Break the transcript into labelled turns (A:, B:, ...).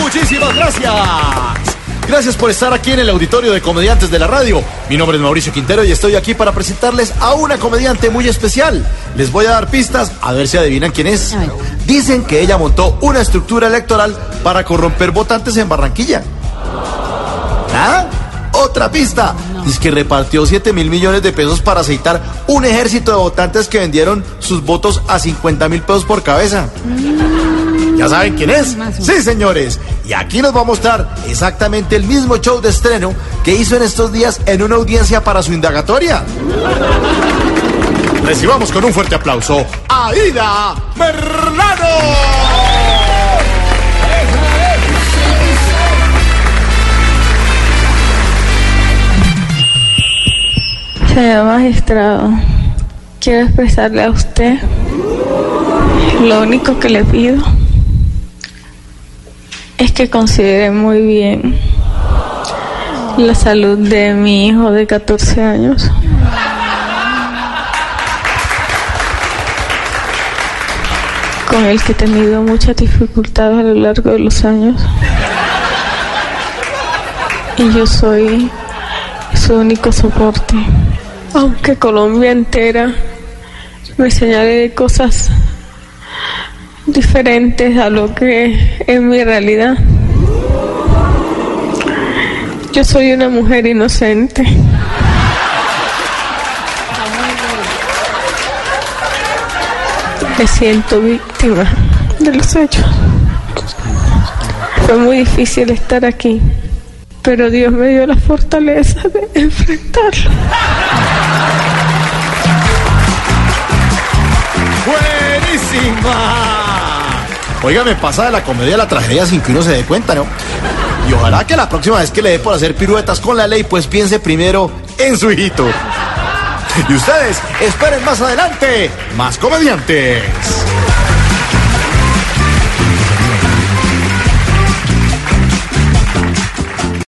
A: Muchísimas gracias. Gracias por estar aquí en el auditorio de comediantes de la radio. Mi nombre es Mauricio Quintero y estoy aquí para presentarles a una comediante muy especial. Les voy a dar pistas a ver si adivinan quién es. Dicen que ella montó una estructura electoral para corromper votantes en Barranquilla. ¿Nada? Otra pista. Dice que repartió 7 mil millones de pesos para aceitar un ejército de votantes que vendieron sus votos a 50 mil pesos por cabeza. ¿Ya saben quién es? Sí, señores. Y aquí nos va a mostrar exactamente el mismo show de estreno que hizo en estos días en una audiencia para su indagatoria. Recibamos con un fuerte aplauso a Ida Merlano.
B: Señor magistrado, quiero expresarle a usted lo único que le pido es que considere muy bien la salud de mi hijo de 14 años. con el que he tenido muchas dificultades a lo largo de los años. Y yo soy su único soporte. Aunque Colombia entera me señale cosas diferentes a lo que es mi realidad. Yo soy una mujer inocente. Me siento víctima de los hechos. Fue muy difícil estar aquí, pero Dios me dio la fortaleza de enfrentarlo.
A: ¡Buenísima! Oiga, me pasa de la comedia a la tragedia sin que uno se dé cuenta, ¿no? Y ojalá que la próxima vez que le dé por hacer piruetas con la ley, pues piense primero en su hijito. Y ustedes, esperen más adelante, más comediantes.